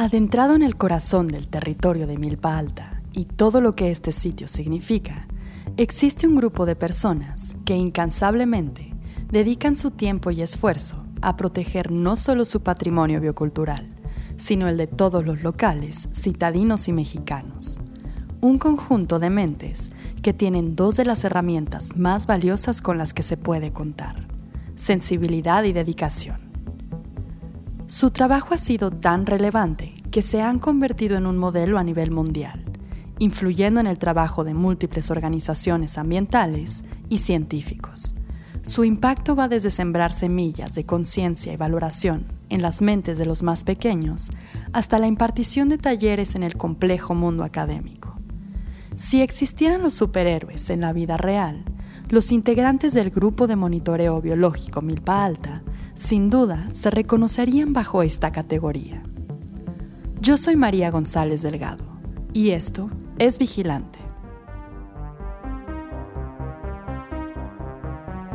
Adentrado en el corazón del territorio de Milpa Alta y todo lo que este sitio significa, existe un grupo de personas que incansablemente dedican su tiempo y esfuerzo a proteger no solo su patrimonio biocultural, sino el de todos los locales, citadinos y mexicanos. Un conjunto de mentes que tienen dos de las herramientas más valiosas con las que se puede contar, sensibilidad y dedicación. Su trabajo ha sido tan relevante que se han convertido en un modelo a nivel mundial, influyendo en el trabajo de múltiples organizaciones ambientales y científicos. Su impacto va desde sembrar semillas de conciencia y valoración en las mentes de los más pequeños hasta la impartición de talleres en el complejo mundo académico. Si existieran los superhéroes en la vida real, los integrantes del grupo de monitoreo biológico Milpa Alta sin duda se reconocerían bajo esta categoría. Yo soy María González Delgado y esto es Vigilante.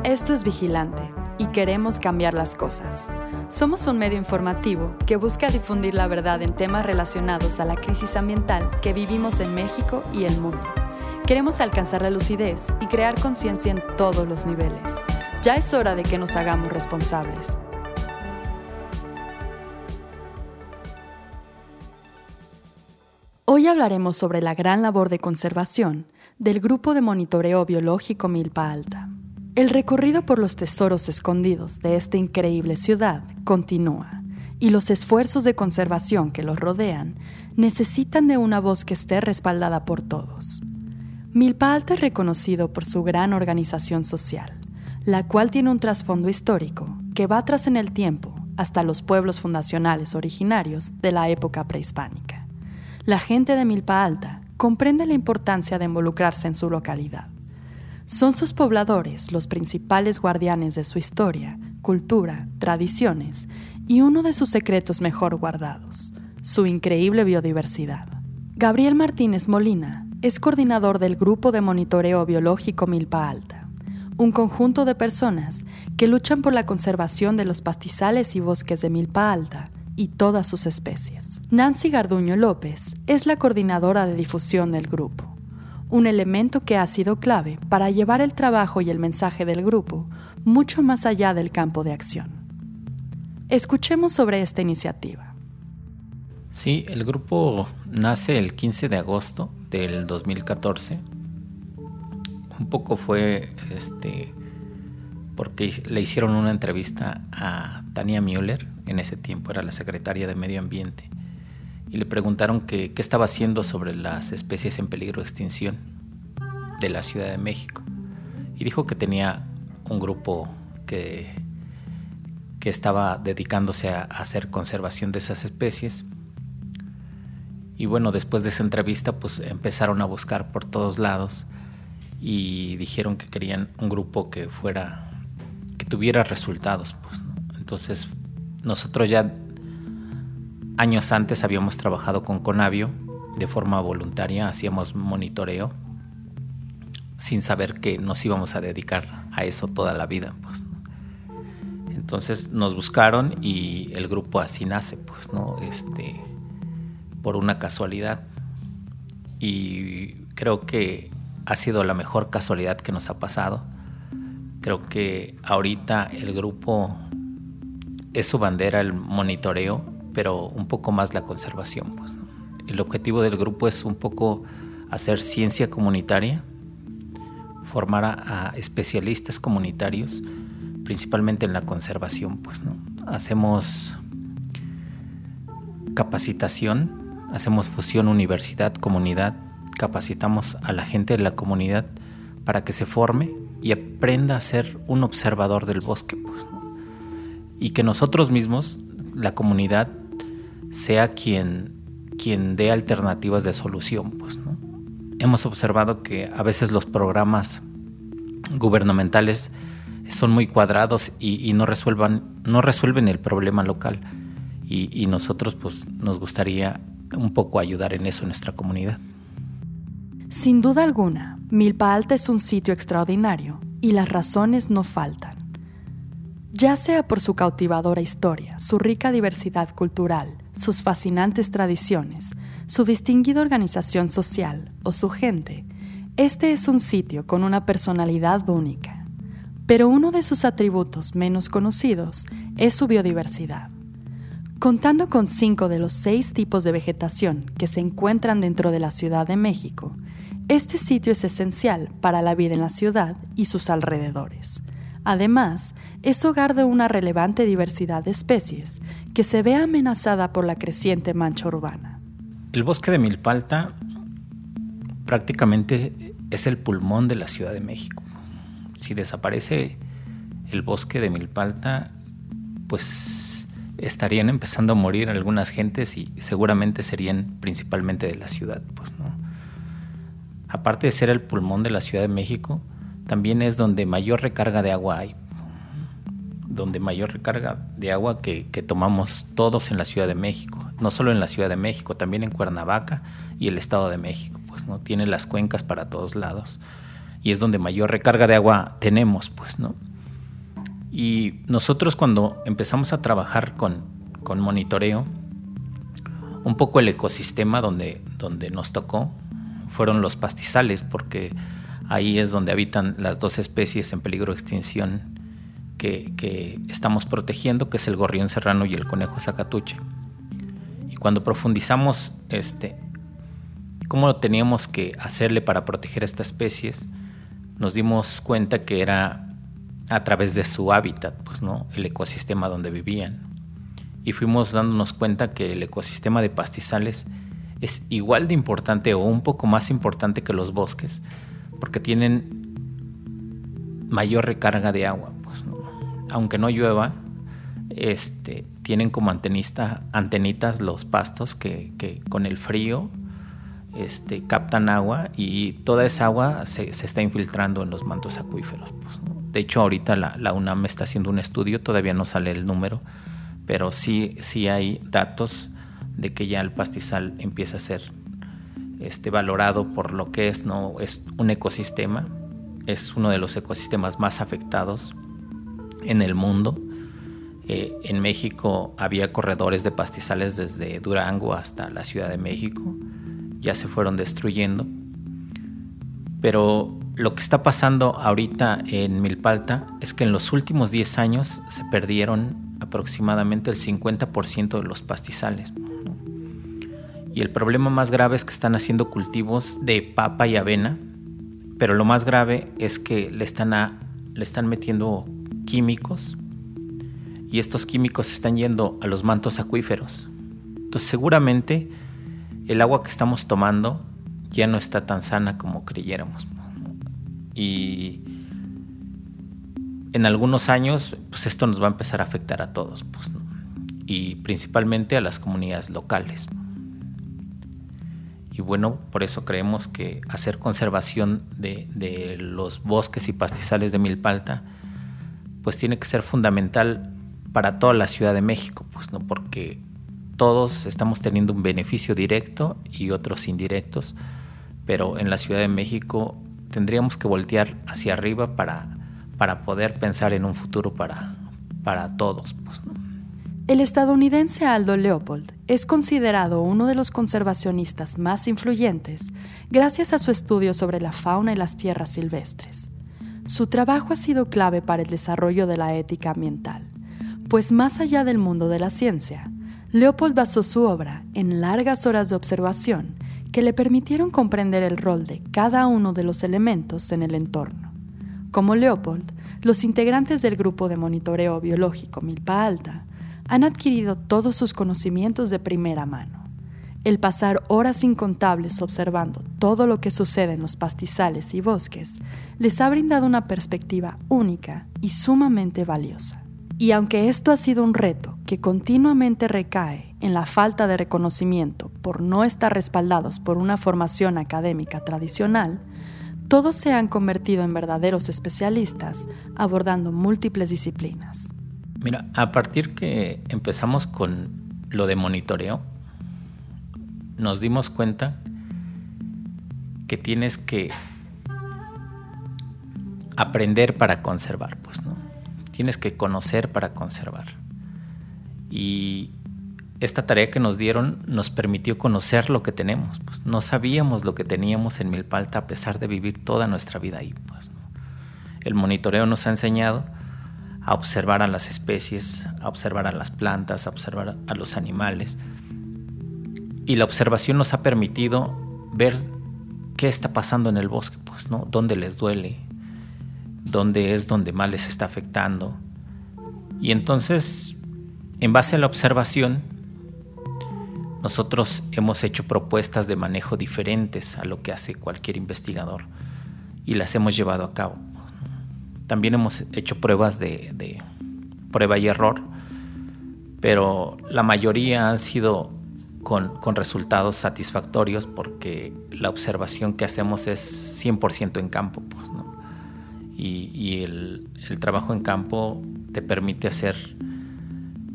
Esto es Vigilante y queremos cambiar las cosas. Somos un medio informativo que busca difundir la verdad en temas relacionados a la crisis ambiental que vivimos en México y el mundo. Queremos alcanzar la lucidez y crear conciencia en todos los niveles ya es hora de que nos hagamos responsables. Hoy hablaremos sobre la gran labor de conservación del Grupo de Monitoreo Biológico Milpa Alta. El recorrido por los tesoros escondidos de esta increíble ciudad continúa y los esfuerzos de conservación que los rodean necesitan de una voz que esté respaldada por todos. Milpa Alta es reconocido por su gran organización social la cual tiene un trasfondo histórico que va atrás en el tiempo hasta los pueblos fundacionales originarios de la época prehispánica. La gente de Milpa Alta comprende la importancia de involucrarse en su localidad. Son sus pobladores los principales guardianes de su historia, cultura, tradiciones y uno de sus secretos mejor guardados, su increíble biodiversidad. Gabriel Martínez Molina es coordinador del Grupo de Monitoreo Biológico Milpa Alta un conjunto de personas que luchan por la conservación de los pastizales y bosques de Milpa Alta y todas sus especies. Nancy Garduño López es la coordinadora de difusión del grupo, un elemento que ha sido clave para llevar el trabajo y el mensaje del grupo mucho más allá del campo de acción. Escuchemos sobre esta iniciativa. Sí, el grupo nace el 15 de agosto del 2014 un poco fue este porque le hicieron una entrevista a Tania Müller, en ese tiempo era la secretaria de Medio Ambiente, y le preguntaron qué estaba haciendo sobre las especies en peligro de extinción de la Ciudad de México. Y dijo que tenía un grupo que, que estaba dedicándose a hacer conservación de esas especies. Y bueno, después de esa entrevista, pues empezaron a buscar por todos lados y dijeron que querían un grupo que fuera, que tuviera resultados. Pues, Entonces, nosotros ya años antes habíamos trabajado con Conavio de forma voluntaria, hacíamos monitoreo sin saber que nos íbamos a dedicar a eso toda la vida. Pues, Entonces nos buscaron y el grupo así nace, pues, ¿no? Este, por una casualidad. Y creo que ha sido la mejor casualidad que nos ha pasado. Creo que ahorita el grupo es su bandera el monitoreo, pero un poco más la conservación. Pues, El objetivo del grupo es un poco hacer ciencia comunitaria, formar a, especialistas comunitarios, principalmente en la conservación. Pues, ¿no? Hacemos capacitación, hacemos fusión universidad-comunidad capacitamos a la gente de la comunidad para que se forme y aprenda a ser un observador del bosque. Pues, y que nosotros mismos, la comunidad, sea quien, quien dé alternativas de solución. Pues. Hemos observado que a veces los programas gubernamentales son muy cuadrados y, no, resuelvan, no resuelven el problema local. Y, y nosotros pues, nos gustaría un poco ayudar en eso en nuestra comunidad. Sin duda alguna, Milpa Alta es un sitio extraordinario y las razones no faltan. Ya sea por su cautivadora historia, su rica diversidad cultural, sus fascinantes tradiciones, su distinguida organización social o su gente, este es un sitio con una personalidad única. Pero uno de sus atributos menos conocidos es su biodiversidad. Contando con cinco de los seis tipos de vegetación que se encuentran dentro de la Ciudad de México, este sitio es esencial para la vida en la ciudad y sus alrededores. Además, es hogar de una relevante diversidad de especies que se ve amenazada por la creciente mancha urbana. El bosque de Milpalta prácticamente es el pulmón de la Ciudad de México. Si desaparece el bosque de Milpalta, pues estarían empezando a morir algunas gentes y seguramente serían principalmente de la ciudad, pues, Aparte de ser el pulmón de la Ciudad de México, también es donde mayor recarga de agua hay. Donde mayor recarga de agua que, tomamos todos en la Ciudad de México. No solo en la Ciudad de México, también en Cuernavaca y el Estado de México. Pues no tiene las cuencas para todos lados. Y es donde mayor recarga de agua tenemos, pues, ¿no? Y nosotros cuando empezamos a trabajar con, con monitoreo, un poco el ecosistema donde, donde nos tocó fueron los pastizales, porque Ahí es donde habitan las dos especies en peligro de extinción que, estamos protegiendo, que es el gorrión serrano y el conejo zacatuche. Y cuando profundizamos este, cómo teníamos que hacerle para proteger a estas especies, nos dimos cuenta que era a través de su hábitat, pues no, el ecosistema donde vivían. Y fuimos dándonos cuenta que el ecosistema de pastizales es igual de importante o un poco más importante que los bosques, porque tienen mayor recarga de agua. Pues, Aunque no llueva, este, tienen como antenista, antenitas los pastos que, con el frío este, captan agua y toda esa agua se, está infiltrando en los mantos acuíferos. Pues, de hecho, ahorita la, la, UNAM está haciendo un estudio, todavía no sale el número, pero sí, sí hay datos de que ya el pastizal empieza a ser este, valorado por lo que es, ¿no? es un ecosistema, es uno de los ecosistemas más afectados en el mundo. Eh, en México había corredores de pastizales desde Durango hasta la Ciudad de México, ya se fueron destruyendo. Pero lo que está pasando ahorita en Milpalta es que en los últimos 10 años se perdieron aproximadamente el 50% de los pastizales. Y el problema más grave es que están haciendo cultivos de papa y avena, pero lo más grave es que le están, le están metiendo químicos y estos químicos están yendo a los mantos acuíferos. Entonces seguramente el agua que estamos tomando ya no está tan sana como creyéramos. Y en algunos años, pues esto nos va a empezar a afectar a todos, pues, y principalmente a las comunidades locales. Y bueno, por eso creemos que hacer conservación de, los bosques y pastizales de Milpalta, pues tiene que ser fundamental para toda la Ciudad de México, pues no, porque todos estamos teniendo un beneficio directo y otros indirectos, pero en la Ciudad de México tendríamos que voltear hacia arriba para, para poder pensar en un futuro para, para todos, pues. El estadounidense Aldo Leopold es considerado uno de los conservacionistas más influyentes gracias a su estudio sobre la fauna y las tierras silvestres. Su trabajo ha sido clave para el desarrollo de la ética ambiental, pues más allá del mundo de la ciencia, Leopold basó su obra en largas horas de observación que le permitieron comprender el rol de cada uno de los elementos en el entorno. Como Leopold, los integrantes del grupo de monitoreo biológico Milpa Alta han adquirido todos sus conocimientos de primera mano. El pasar horas incontables observando todo lo que sucede en los pastizales y bosques les ha brindado una perspectiva única y sumamente valiosa. Y aunque esto ha sido un reto que continuamente recae en la falta de reconocimiento por no estar respaldados por una formación académica tradicional, todos se han convertido en verdaderos especialistas abordando múltiples disciplinas. Mira, a partir que empezamos con lo de monitoreo, nos dimos cuenta que tienes que aprender para conservar, pues, ¿no? tienes que conocer para conservar. Y esta tarea que nos dieron nos permitió conocer lo que tenemos. Pues no sabíamos lo que teníamos en Milpalta a pesar de vivir toda nuestra vida ahí. Pues, El monitoreo nos ha enseñado a observar a las especies, a observar a las plantas, a observar a los animales. Y la observación nos ha permitido ver qué está pasando en el bosque, pues, ¿no? Dónde les duele, dónde es donde más les está afectando. Y entonces, en base a la observación, nosotros hemos hecho propuestas de manejo diferentes a lo que hace cualquier investigador y las hemos llevado a cabo. También hemos hecho pruebas de, prueba y error, pero la mayoría han sido con, resultados satisfactorios porque la observación que hacemos es 100% en campo. Pues, Y, el, trabajo en campo te permite hacer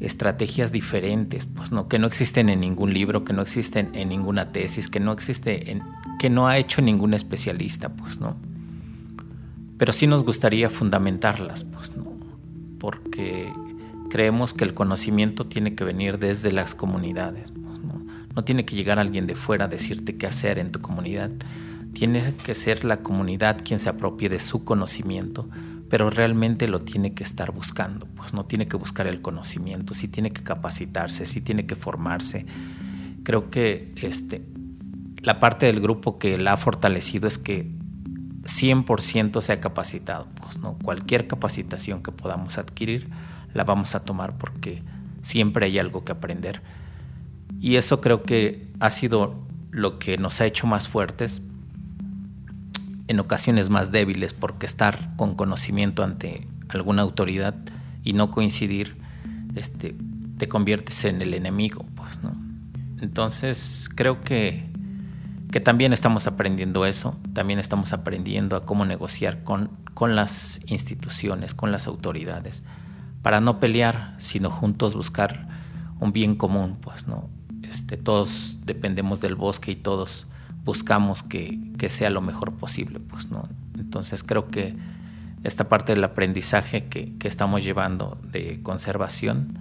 estrategias diferentes, pues no, que no existen en ningún libro, que no existen en ninguna tesis, que no existe en, que no ha hecho ningún especialista, pues no pero sí nos gustaría fundamentarlas, pues, ¿no? porque creemos que el conocimiento tiene que venir desde las comunidades, pues, ¿no? no tiene que llegar alguien de fuera a decirte qué hacer en tu comunidad, tiene que ser la comunidad quien se apropie de su conocimiento, pero realmente lo tiene que estar buscando, pues no tiene que buscar el conocimiento, sí tiene que capacitarse, sí tiene que formarse. Creo que este, la parte del grupo que la ha fortalecido es que 100% sea capacitado. Pues, ¿no? Cualquier capacitación que podamos adquirir la vamos a tomar porque siempre hay algo que aprender. Y eso creo que ha sido lo que nos ha hecho más fuertes, en ocasiones más débiles, porque estar con conocimiento ante alguna autoridad y no coincidir, este, te conviertes en el enemigo. Pues, ¿no? Entonces creo que que también estamos aprendiendo eso, también estamos aprendiendo a cómo negociar con, con las instituciones, con las autoridades, para no pelear, sino juntos buscar un bien común, pues, ¿no? Este, todos dependemos del bosque y todos buscamos que, que, sea lo mejor posible, pues, ¿no? Entonces creo que esta parte del aprendizaje que, que estamos llevando de conservación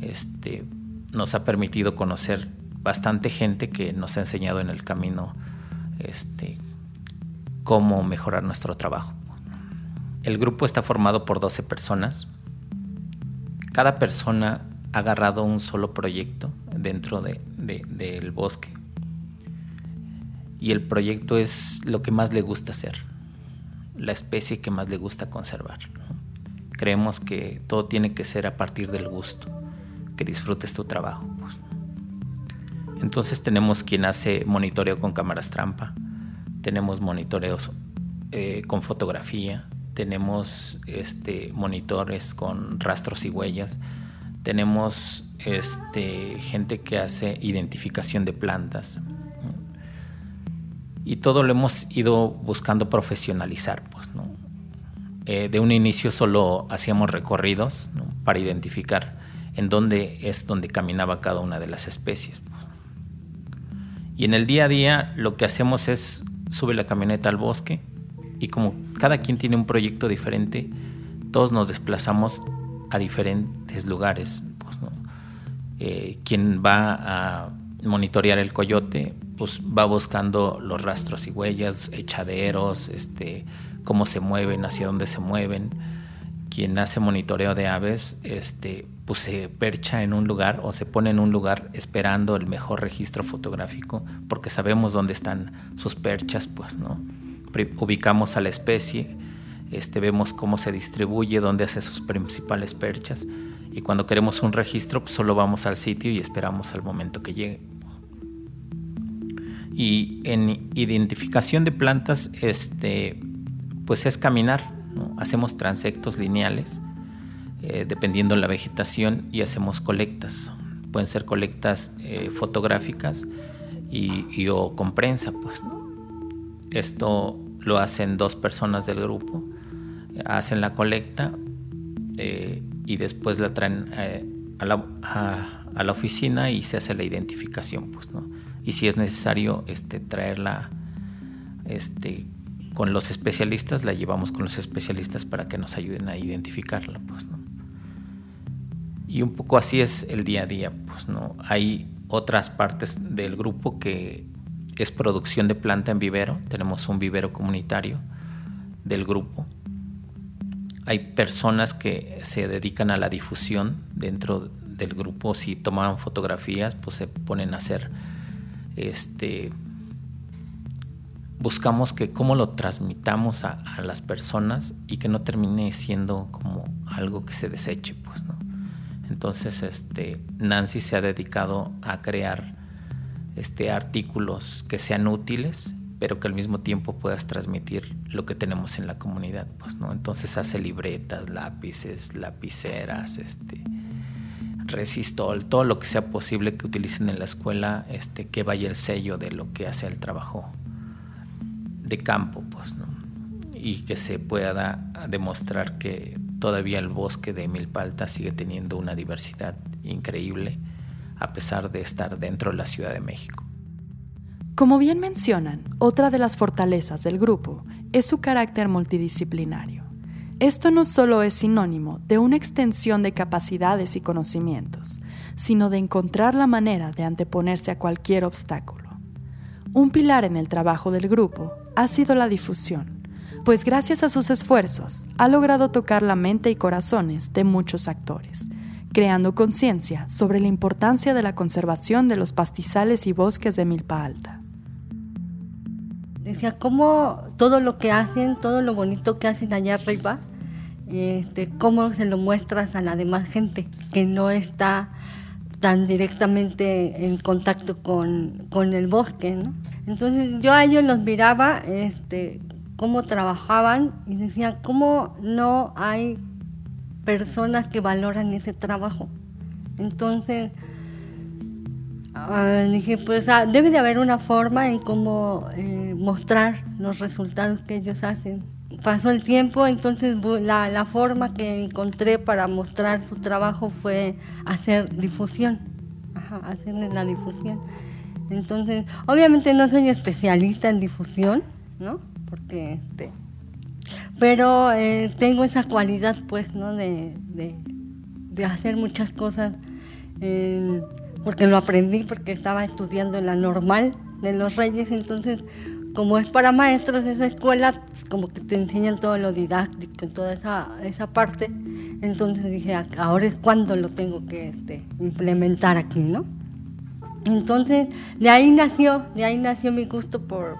este, nos ha permitido conocer bastante gente que nos ha enseñado en el camino este, cómo mejorar nuestro trabajo. El grupo está formado por 12 personas. Cada persona ha agarrado un solo proyecto dentro de, del bosque. Y el proyecto es lo que más le gusta hacer, la especie que más le gusta conservar. Creemos que todo tiene que ser a partir del gusto, que disfrutes tu trabajo. Pues. Entonces tenemos quien hace monitoreo con cámaras trampa, tenemos monitoreos eh, con fotografía, tenemos este, monitores con rastros y huellas, tenemos este, gente que hace identificación de plantas. Y todo lo hemos ido buscando profesionalizar. Pues, eh, de un inicio solo hacíamos recorridos para identificar en dónde es donde caminaba cada una de las especies. Y en el día a día lo que hacemos es sube la camioneta al bosque y como cada quien tiene un proyecto diferente, todos nos desplazamos a diferentes lugares. Pues, eh, quien va a monitorear el coyote, pues va buscando los rastros y huellas, echaderos, este, cómo se mueven, hacia dónde se mueven. Quien hace monitoreo de aves, este, pues se percha en un lugar o se pone en un lugar esperando el mejor registro fotográfico porque sabemos dónde están sus perchas, pues, ¿no? Ubicamos a la especie, este, vemos cómo se distribuye, dónde hace sus principales perchas y cuando queremos un registro pues solo vamos al sitio y esperamos al momento que llegue. Y en identificación de plantas, este, pues es caminar, hacemos transectos lineales eh, dependiendo de la vegetación y hacemos colectas. Pueden ser colectas eh, fotográficas y, o con prensa. Pues, Esto lo hacen dos personas del grupo, hacen la colecta eh, y después la traen la, a, la, oficina y se hace la identificación. Pues, ¿no? Y si es necesario este, traerla este, con los especialistas, la llevamos con los especialistas para que nos ayuden a identificarla, pues, ¿no? Y un poco así es el día a día, pues, ¿no? Hay otras partes del grupo que es producción de planta en vivero, tenemos un vivero comunitario del grupo. Hay personas que se dedican a la difusión dentro del grupo, si toman fotografías, pues se ponen a hacer este buscamos que cómo lo transmitamos a, las personas y que no termine siendo como algo que se deseche, pues, ¿no? Entonces, este, Nancy se ha dedicado a crear este, artículos que sean útiles, pero que al mismo tiempo puedas transmitir lo que tenemos en la comunidad, pues, ¿no? Entonces hace libretas, lápices, lapiceras, este, resistol, todo lo que sea posible que utilicen en la escuela, este, que vaya el sello de lo que hace el trabajo de campo, pues. Y que se pueda demostrar que todavía el bosque de Milpalta sigue teniendo una diversidad increíble a pesar de estar dentro de la Ciudad de México. Como bien mencionan, otra de las fortalezas del grupo es su carácter multidisciplinario. Esto no solo es sinónimo de una extensión de capacidades y conocimientos, sino de encontrar la manera de anteponerse a cualquier obstáculo. Un pilar en el trabajo del grupo ha sido la difusión, pues gracias a sus esfuerzos ha logrado tocar la mente y corazones de muchos actores, creando conciencia sobre la importancia de la conservación de los pastizales y bosques de Milpa Alta. Decía, cómo todo lo que hacen, todo lo bonito que hacen allá arriba, este, cómo se lo muestras a la demás gente que no está tan directamente en contacto con, con el bosque. Entonces yo a ellos los miraba, este, cómo trabajaban y decía, ¿cómo no hay personas que valoran ese trabajo? Entonces ah, dije, pues ah, debe de haber una forma en cómo eh, mostrar los resultados que ellos hacen. Pasó el tiempo, entonces la, la forma que encontré para mostrar su trabajo fue hacer difusión, Ajá, hacer la difusión. Entonces, obviamente no soy especialista en difusión, ¿no? Porque, este, pero eh, tengo esa cualidad, pues, ¿no? De, hacer muchas cosas, porque lo aprendí, porque estaba estudiando en la normal de los Reyes, entonces, como es para maestros esa escuela, como que te enseñan todo lo didáctico, toda esa, esa parte, entonces dije, ahora es cuando lo tengo que este, implementar aquí, ¿no? Entonces, de ahí nació, de ahí nació mi gusto por,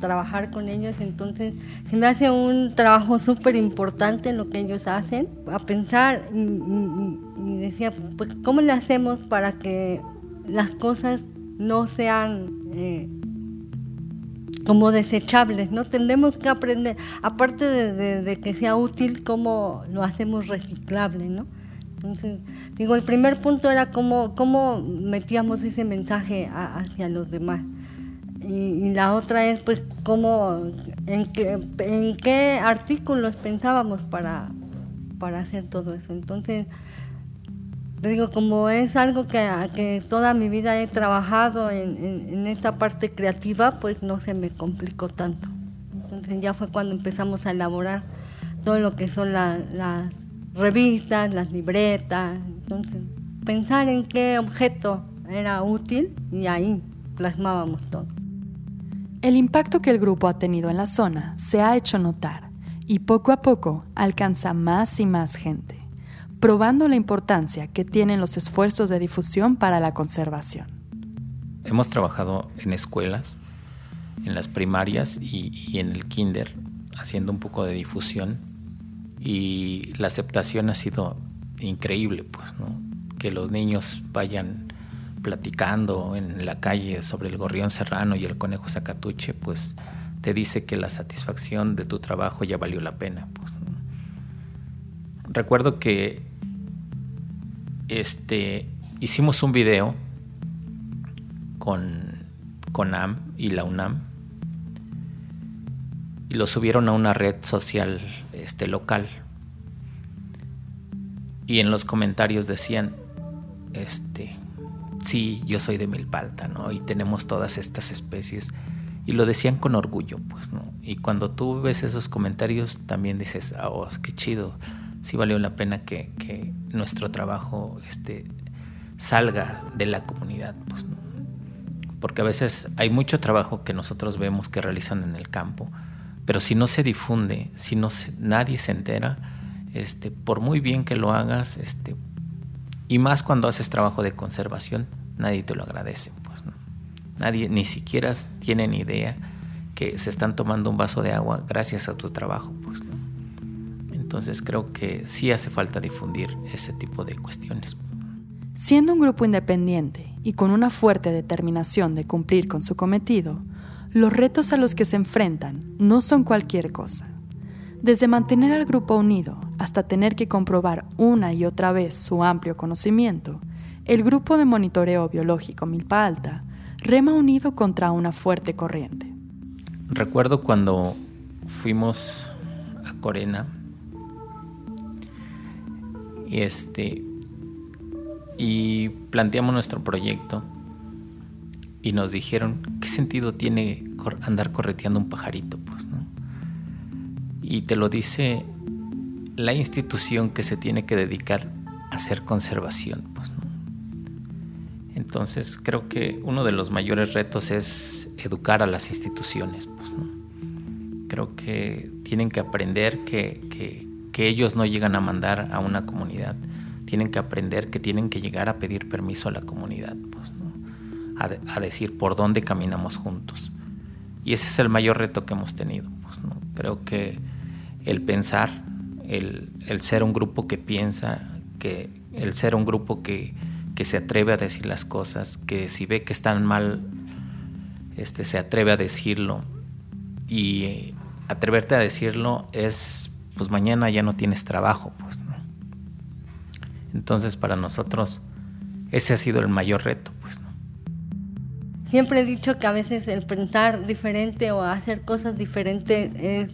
trabajar con ellos. Entonces, se me hace un trabajo súper importante lo que ellos hacen, a pensar y, decía, pues, ¿cómo le hacemos para que las cosas no sean eh, como desechables? ¿no? Tendremos que aprender, aparte de, que sea útil, cómo lo hacemos reciclable, ¿no? Entonces, digo, el primer punto era cómo, cómo metíamos ese mensaje hacia los demás. Y, la otra es, pues, cómo, en qué, en qué artículos pensábamos para, para hacer todo eso. Entonces, digo, como es algo que, que toda mi vida he trabajado en, en, esta parte creativa, pues no se me complicó tanto. Entonces ya fue cuando empezamos a elaborar todo lo que son las revistas, las libretas, entonces pensar en qué objeto era útil y ahí plasmábamos todo. El impacto que el grupo ha tenido en la zona se ha hecho notar y poco a poco alcanza más y más gente, probando la importancia que tienen los esfuerzos de difusión para la conservación. Hemos trabajado en escuelas, en las primarias y, y en el kinder, haciendo un poco de difusión y la aceptación ha sido increíble, pues, ¿no? Que los niños vayan platicando en la calle sobre el gorrión serrano y el conejo sacatuche, pues te dice que la satisfacción de tu trabajo ya valió la pena. Pues, Recuerdo que este, hicimos un video con, con AM y la UNAM y lo subieron a una red social este, local. Y en los comentarios decían, este, sí, yo soy de Milpalta, ¿no? Y tenemos todas estas especies y lo decían con orgullo, pues, ¿no? Y cuando tú ves esos comentarios también dices, ah, qué chido, sí valió la pena que, nuestro trabajo este, salga de la comunidad, pues, ¿no? Porque a veces hay mucho trabajo que nosotros vemos que realizan en el campo, pero si no se difunde, si no nadie se entera, este, por muy bien que lo hagas, este, y más cuando haces trabajo de conservación, nadie te lo agradece, pues, ¿no? Nadie, ni siquiera tienen idea que se están tomando un vaso de agua gracias a tu trabajo, pues, ¿no? Entonces creo que sí hace falta difundir ese tipo de cuestiones. Siendo un grupo independiente y con una fuerte determinación de cumplir con su cometido, los retos a los que se enfrentan no son cualquier cosa. Desde mantener al grupo unido hasta tener que comprobar una y otra vez su amplio conocimiento, el grupo de monitoreo biológico Milpa Alta rema unido contra una fuerte corriente. Recuerdo cuando fuimos a Corena y este y planteamos nuestro proyecto y nos dijeron qué sentido tiene andar correteando un pajarito, pues, ¿no? Y te lo dice la institución que se tiene que dedicar a hacer conservación, pues, ¿no? Entonces creo que uno de los mayores retos es educar a las instituciones, pues, ¿no? Creo que tienen que aprender que, que ellos no llegan a mandar a una comunidad, tienen que aprender que tienen que llegar a pedir permiso a la comunidad, pues, ¿no? a, decir por dónde caminamos juntos. Y ese es el mayor reto que hemos tenido. Pues, ¿no? Creo que el pensar, el, el, ser un grupo que piensa, que el ser un grupo que, que, se atreve a decir las cosas, que si ve que están mal, este, se atreve a decirlo. Y eh, atreverte a decirlo es, pues mañana ya no tienes trabajo, pues, ¿no? Entonces para nosotros ese ha sido el mayor reto, pues. ¿no? Siempre he dicho que a veces el pensar diferente o hacer cosas diferentes es,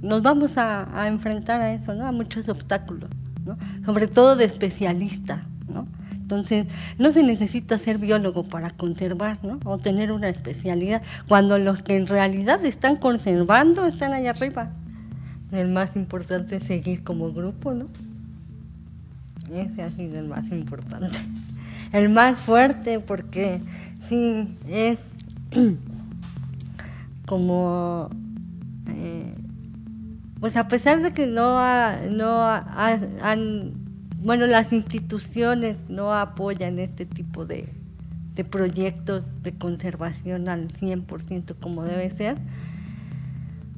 nos vamos a, a, enfrentar a eso, ¿no? A muchos obstáculos, ¿no? Sobre todo de especialista, ¿no? Entonces, no se necesita ser biólogo para conservar, ¿no? O tener una especialidad, cuando los que en realidad están conservando están allá arriba. El más importante es seguir como grupo, ¿no? Ese ha sido el más importante. El más fuerte porque sí, es como... Eh, pues a pesar de que no, ha, no ha, han... Bueno, las instituciones no apoyan este tipo de, de proyectos de conservación al 100% como debe ser,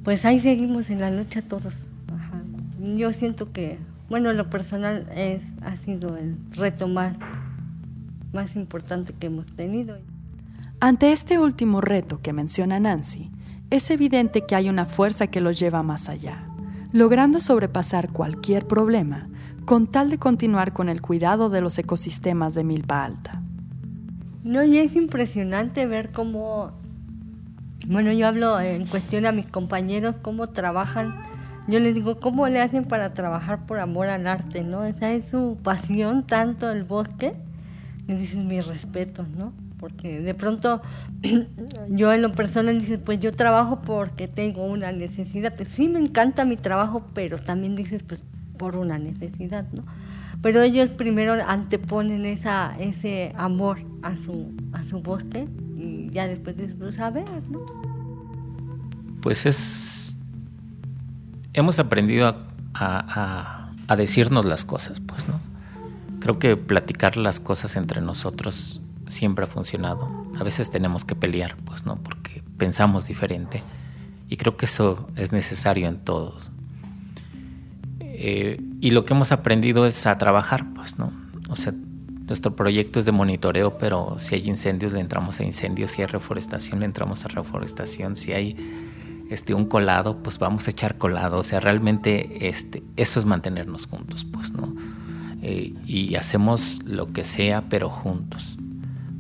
pues ahí seguimos en la lucha todos. Ajá. Yo siento que bueno, lo personal es, ha sido el reto más, más importante que hemos tenido. Ante este último reto que menciona Nancy, es evidente que hay una fuerza que los lleva más allá, logrando sobrepasar cualquier problema con tal de continuar con el cuidado de los ecosistemas de Milpa Alta. No, y es impresionante ver cómo, bueno, yo hablo en cuestión a mis compañeros, cómo trabajan yo les digo, ¿cómo le hacen para trabajar por amor al arte, no? Esa es su pasión, tanto el bosque. Y dices, mi respeto, ¿no? Porque de pronto yo en lo personal dices, pues yo trabajo porque tengo una necesidad. Sí me encanta mi trabajo, pero también dices, pues por una necesidad, ¿no? Pero ellos primero anteponen esa, ese amor a su, a su bosque ya después dices, pues a ¿no? Pues es hemos aprendido a, a, a, decirnos las cosas, pues, ¿no? Creo que platicar las cosas entre nosotros siempre ha funcionado. A veces tenemos que pelear, pues, ¿no? Porque pensamos diferente. Y creo que eso es necesario en todos. Eh, y lo que hemos aprendido es a trabajar, pues, ¿no? O sea, nuestro proyecto es de monitoreo, pero si hay incendios le entramos a incendios, si hay reforestación le entramos a reforestación, si hay este, un colado, pues vamos a echar colado. O sea, realmente este, eso es mantenernos juntos, pues, ¿no? Eh, y hacemos lo que sea, pero juntos.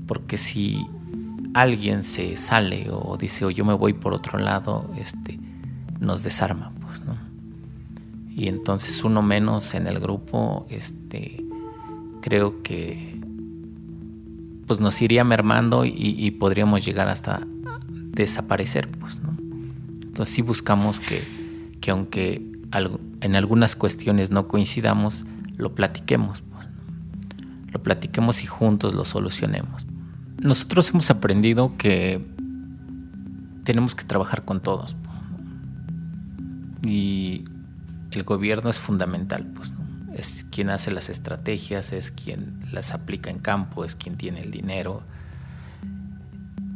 Porque si alguien se sale o dice, o yo me voy por otro lado, este, nos desarma, pues, ¿no? Y entonces uno menos en el grupo, este, creo que pues nos iría mermando y, podríamos llegar hasta desaparecer, pues, ¿no? Entonces sí buscamos que, que aunque en algunas cuestiones no coincidamos, lo platiquemos, pues, lo platiquemos y juntos lo solucionemos. Nosotros hemos aprendido que tenemos que trabajar con todos. Y el gobierno es fundamental, pues, es quien hace las estrategias, es quien las aplica en campo, es quien tiene el dinero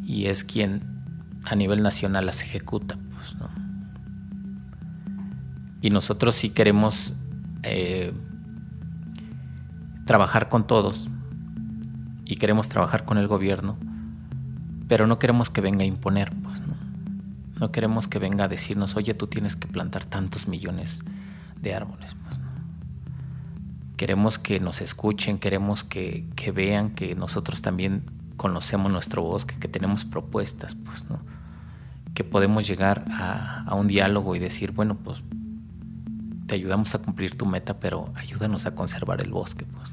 y es quien a nivel nacional las ejecuta. Pues, y nosotros sí queremos eh, trabajar con todos y queremos trabajar con el gobierno, pero no queremos que venga a imponer, pues, ¿no? No queremos que venga a decirnos, oye, tú tienes que plantar tantos millones de árboles. Pues, queremos que nos escuchen, queremos que, vean que nosotros también conocemos nuestro bosque, que tenemos propuestas, pues, ¿no? que podemos llegar a, un diálogo y decir, bueno, pues te ayudamos a cumplir tu meta, pero ayúdanos a conservar el bosque. Pues.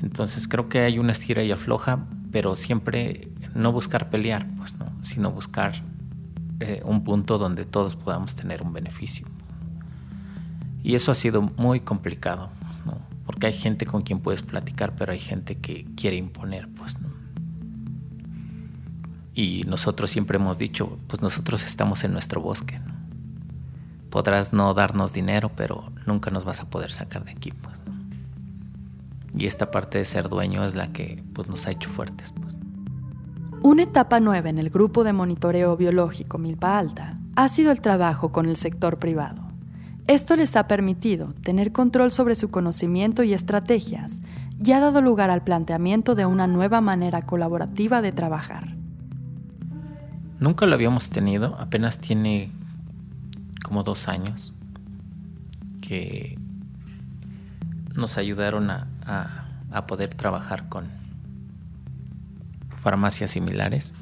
Entonces creo que hay una estira y afloja, pero siempre no buscar pelear, pues, ¿no? sino buscar eh, un punto donde todos podamos tener un beneficio. Y eso ha sido muy complicado, porque hay gente con quien puedes platicar, pero hay gente que quiere imponer, pues. Y nosotros siempre hemos dicho, pues nosotros estamos en nuestro bosque. Podrás no darnos dinero, pero nunca nos vas a poder sacar de aquí, pues. Y esta parte de ser dueño es la que pues, nos ha hecho fuertes. Pues. Una etapa nueva en el grupo de monitoreo biológico Milpa Alta ha sido el trabajo con el sector privado. Esto les ha permitido tener control sobre su conocimiento y estrategias y ha dado lugar al planteamiento de una nueva manera colaborativa de trabajar. Nunca lo habíamos tenido, apenas tiene como dos años que nos ayudaron a, poder trabajar con, farmacias similares.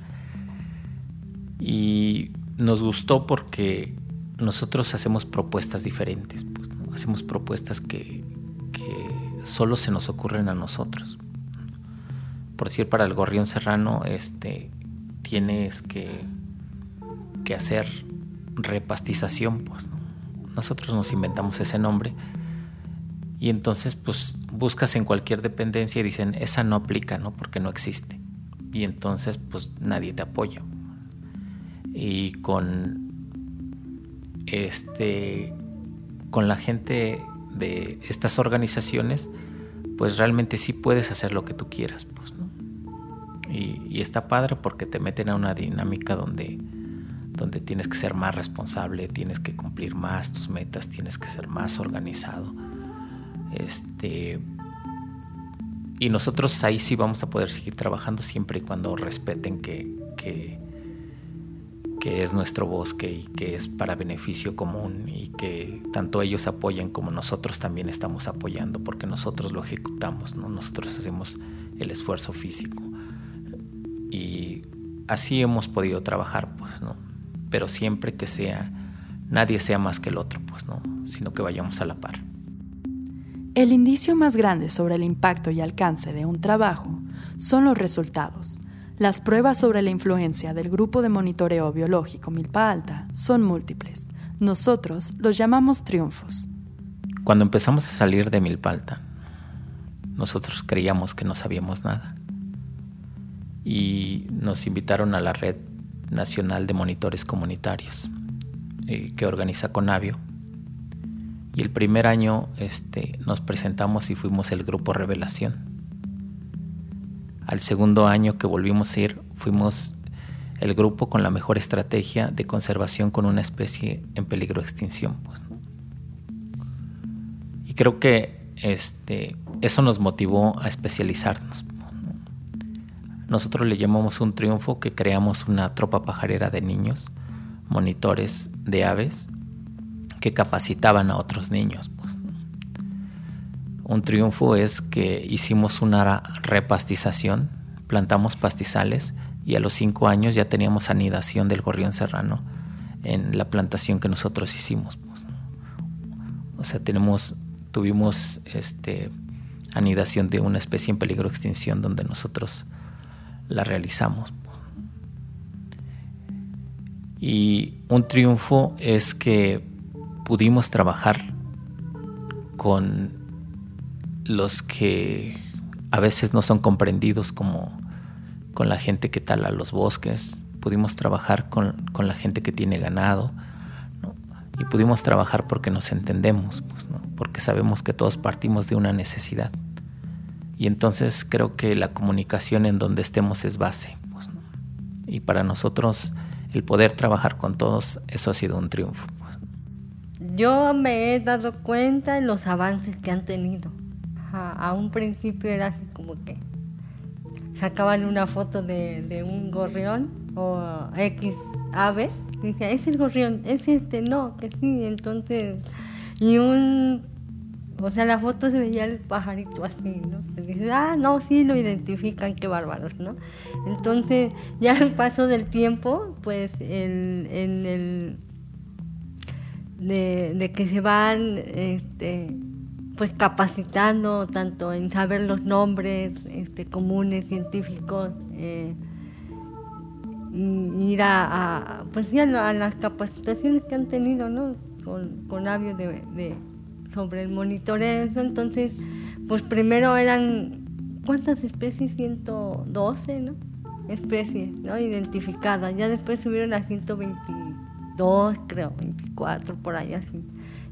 Y nos gustó porque nosotros hacemos propuestas diferentes, pues, hacemos propuestas que, que, solo se nos ocurren a nosotros. Por decir, para el gorrión serrano, este, tienes que, que hacer repastización, pues nosotros nos inventamos ese nombre y entonces pues buscas en cualquier dependencia y dicen esa no aplica, ¿no? Porque no existe y entonces pues nadie te apoya. Y con este con la gente de estas organizaciones, pues realmente sí puedes hacer lo que tú quieras, pues. Y, está padre porque te meten a una dinámica donde, donde tienes que ser más responsable, tienes que cumplir más tus metas, tienes que ser más organizado. Este, y nosotros ahí sí vamos a poder seguir trabajando siempre y cuando respeten que, es nuestro bosque y que es para beneficio común y que tanto ellos apoyan como nosotros también estamos apoyando porque nosotros lo ejecutamos, ¿no? nosotros hacemos el esfuerzo físico. Y así hemos podido trabajar, pues, ¿no? Pero siempre que sea, nadie sea más que el otro, pues, ¿no? Sino que vayamos a la par. El indicio más grande sobre el impacto y alcance de un trabajo son los resultados. Las pruebas sobre la influencia del grupo de monitoreo biológico Milpa Alta son múltiples. Nosotros los llamamos triunfos. Cuando empezamos a salir de Milpa Alta, nosotros creíamos que no sabíamos nada. Y nos invitaron a la Red Nacional de Monitores Comunitarios, eh, que organiza Conavio y el primer año este, nos presentamos y fuimos el grupo Revelación. Al segundo año que volvimos a ir, fuimos el grupo con la mejor estrategia de conservación con una especie en peligro de extinción. Pues, y creo que este, eso nos motivó a especializarnos. Nosotros le llamamos un triunfo que creamos una tropa pajarera de niños, monitores de aves, que capacitaban a otros niños. Pues. Un triunfo es que hicimos una repastización, plantamos pastizales y a los cinco años ya teníamos anidación del gorrión serrano en la plantación que nosotros hicimos. Pues, o sea, tenemos, tuvimos este, anidación de una especie en peligro de extinción donde nosotros la realizamos. Pues. Y un triunfo es que pudimos trabajar con los que a veces no son comprendidos como con la gente que tala los bosques, pudimos trabajar con, la gente que tiene ganado, y pudimos trabajar porque nos entendemos, pues, porque sabemos que todos partimos de una necesidad. Y entonces creo que la comunicación en donde estemos es base. Pues, y para nosotros el poder trabajar con todos, eso ha sido un triunfo. Pues. Yo me he dado cuenta en los avances que han tenido. A, un principio era así como que sacaban una foto de, un gorrión o X ave. Y decía, es el gorrión, es este, no, que sí. Entonces, y un o sea, la foto se veía el pajarito así, ¿no? Se ah, no, sí lo identifican, qué bárbaros, ¿no? Entonces, ya al paso del tiempo, pues, el, el, de, que se van, este, pues, capacitando tanto en saber los nombres este, comunes, científicos, eh, y ir a, pues, a, las capacitaciones que han tenido, ¿no? Con, con de sobre el monitoreo, eso, entonces, pues primero eran, ¿cuántas especies? 112, ¿no? Especies, ¿no? Identificadas. Ya después subieron a 122, creo, 24, por ahí así.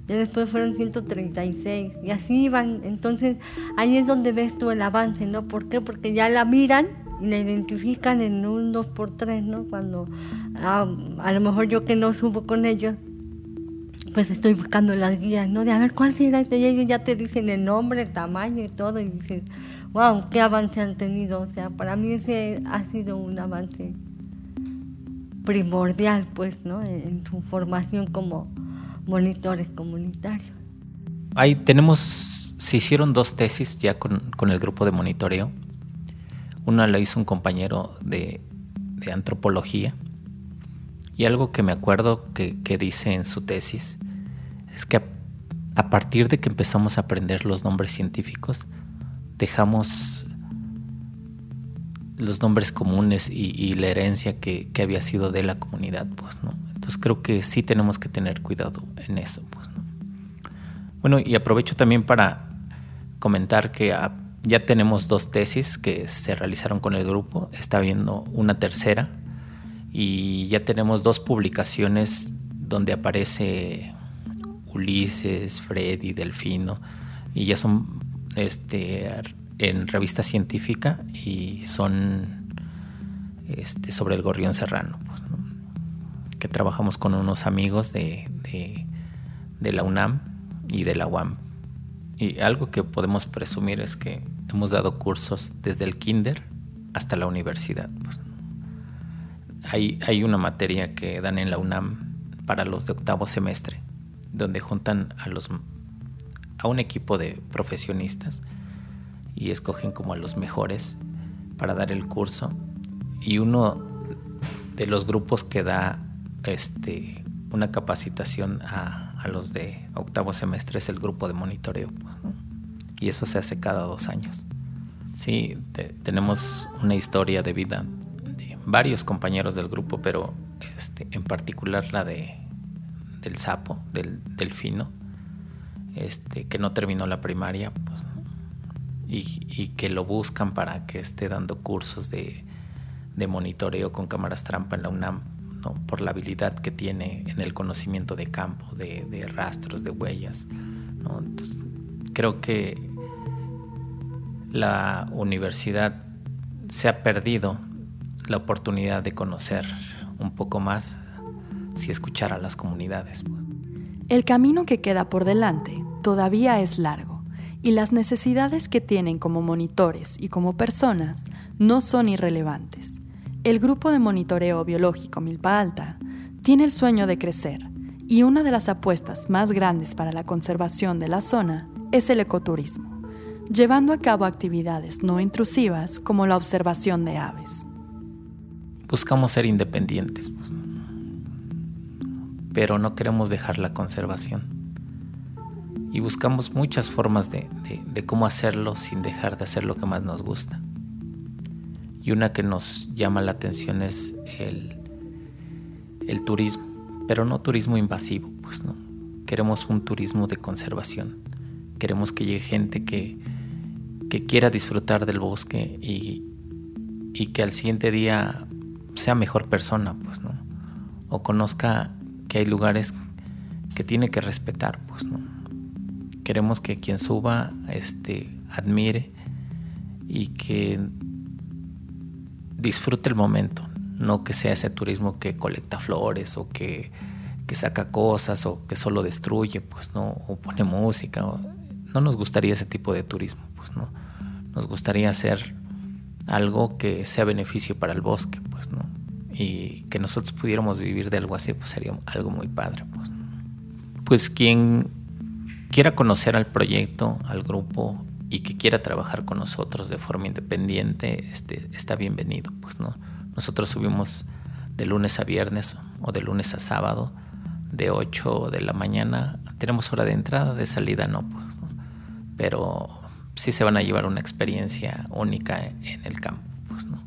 Ya después fueron 136 y así iban. Entonces ahí es donde ves tú el avance, ¿no? ¿Por qué? Porque ya la miran y la identifican en un 2x3, ¿no? Cuando ah, a lo mejor yo que no subo con ellos, pues estoy buscando las guías, ¿no? De a ver cuál será esto. Y ellos ya te dicen el nombre, el tamaño y todo. Y dices, wow, qué avance han tenido. O sea, para mí ese ha sido un avance primordial, pues, ¿no? En, su formación como monitores comunitarios. Ahí tenemos, se hicieron dos tesis ya con, el grupo de monitoreo. Una la hizo un compañero de, de antropología y algo que me acuerdo que, dice en su tesis es que a, partir de que empezamos a aprender los nombres científicos, dejamos los nombres comunes y, la herencia que, había sido de la comunidad, pues, ¿no? Entonces creo que sí tenemos que tener cuidado en eso, pues, ¿no? Bueno, y aprovecho también para comentar que ya tenemos dos tesis que se realizaron con el grupo, está habiendo una tercera y ya tenemos dos publicaciones donde aparece Ulises, Freddy, Delfino y ya son este, en revista científica y son este, sobre el gorrión serrano, trabajamos con unos amigos de, de la UNAM y de la UAM. Y algo que podemos presumir es que hemos dado cursos desde el kinder hasta la universidad. Pues, hay, una materia que dan en la UNAM para los de octavo semestre, donde juntan a, los, a un equipo de profesionistas y escogen como a los mejores para dar el curso. Y uno de los grupos que da este, una capacitación a, los de octavo semestre es el grupo de monitoreo. Y eso se hace cada dos años. Sí, tenemos una historia de vida varios compañeros del grupo, pero este, en particular la de del sapo, del delfino, este, que no terminó la primaria, pues, y, que lo buscan para que esté dando cursos de, monitoreo con cámaras trampa en la UNAM, por la habilidad que tiene en el conocimiento de campo, de, rastros, de huellas. Creo que la universidad se ha perdido la oportunidad de conocer un poco más si escuchar a las comunidades. Pues. El camino que queda por delante todavía es largo y las necesidades que tienen como monitores y como personas no son irrelevantes. El grupo de monitoreo biológico Milpa Alta tiene el sueño de crecer y una de las apuestas más grandes para la conservación de la zona es el ecoturismo, llevando a cabo actividades no intrusivas como la observación de aves buscamos ser independientes, pues, pero no queremos dejar la conservación. Y buscamos muchas formas de, cómo hacerlo sin dejar de hacer lo que más nos gusta. Y una que nos llama la atención es el, el turismo, pero no turismo invasivo, pues no. Queremos un turismo de conservación. Queremos que llegue gente que, que quiera disfrutar del bosque y, y que al siguiente día sea mejor persona, pues, ¿no? O conozca que hay lugares que tiene que respetar, pues, ¿no? Queremos que quien suba, este, admire y que disfrute el momento, no que sea ese turismo que colecta flores o que, que saca cosas o que solo destruye, pues, ¿no? O pone música. no nos gustaría ese tipo de turismo, pues, ¿no? Nos gustaría hacer algo que sea beneficio para el bosque, pues, ¿no? Y que nosotros pudiéramos vivir de algo así, pues sería algo muy padre, pues. Pues quien quiera conocer al proyecto, al grupo y que quiera trabajar con nosotros de forma independiente, este, está bienvenido, pues, ¿no? Nosotros subimos de lunes a viernes o de lunes a sábado, de 8 de la mañana. Tenemos hora de entrada, de salida no, pues, ¿no? Pero sí se van a llevar una experiencia única en el campo. Pues, ¿no?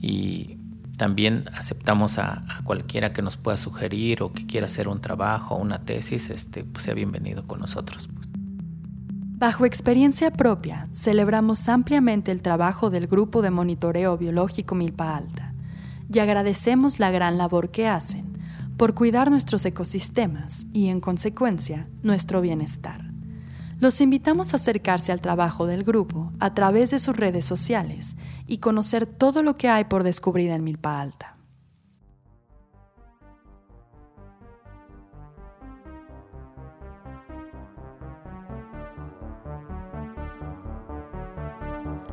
Y también aceptamos a, cualquiera que nos pueda sugerir o que quiera hacer un trabajo o una tesis, este, pues sea bienvenido con nosotros. Pues. Bajo experiencia propia, celebramos ampliamente el trabajo del Grupo de Monitoreo Biológico Milpa Alta y agradecemos la gran labor que hacen por cuidar nuestros ecosistemas y, en consecuencia, nuestro bienestar. Los invitamos a acercarse al trabajo del grupo a través de sus redes sociales y conocer todo lo que hay por descubrir en Milpa Alta.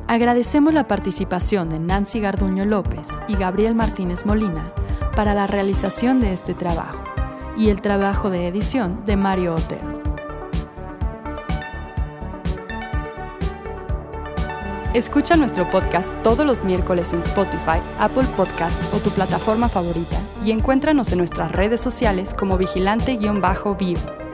Agradecemos la participación de Nancy Garduño López y Gabriel Martínez Molina para la realización de este trabajo y el trabajo de edición de Mario Otero. Escucha nuestro podcast todos los miércoles en Spotify, Apple Podcast o tu plataforma favorita y encuéntranos en nuestras redes sociales como vigilante-vivo.